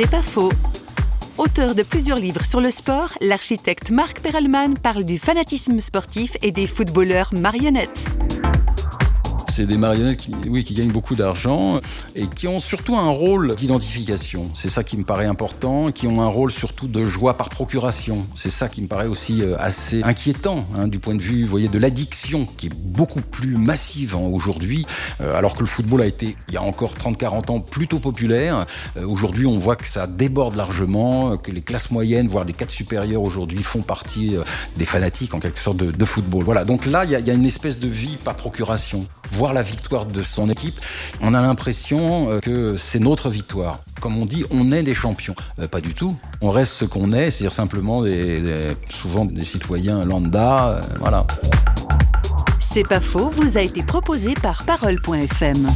C'est pas faux. Auteur de plusieurs livres sur le sport, l'architecte Marc Perelman parle du fanatisme sportif et des footballeurs marionnettes c'est des marionnettes qui, gagnent beaucoup d'argent et qui ont surtout un rôle d'identification. C'est ça qui me paraît important, qui ont un rôle surtout de joie par procuration. C'est ça qui me paraît aussi euh, assez inquiétant hein, du point de vue, voyez, de l'addiction qui est beaucoup plus massive hein, aujourd'hui, euh, alors que le football a été, il y a encore 30-40 ans, plutôt populaire. Euh, aujourd'hui, on voit que ça déborde largement, que les classes moyennes, voire des cadres supérieurs aujourd'hui, font partie des fanatiques en quelque sorte de, football. Voilà. Donc là, il y a une espèce de vie par procuration. Voir la victoire de son équipe, on a l'impression euh, que c'est notre victoire. Comme on dit, on est des champions. Euh, pas du tout. On reste ce qu'on est, c'est-à-dire simplement des, souvent des citoyens lambda. Euh, voilà. C'est pas faux, vous a été proposé par Parole.fm.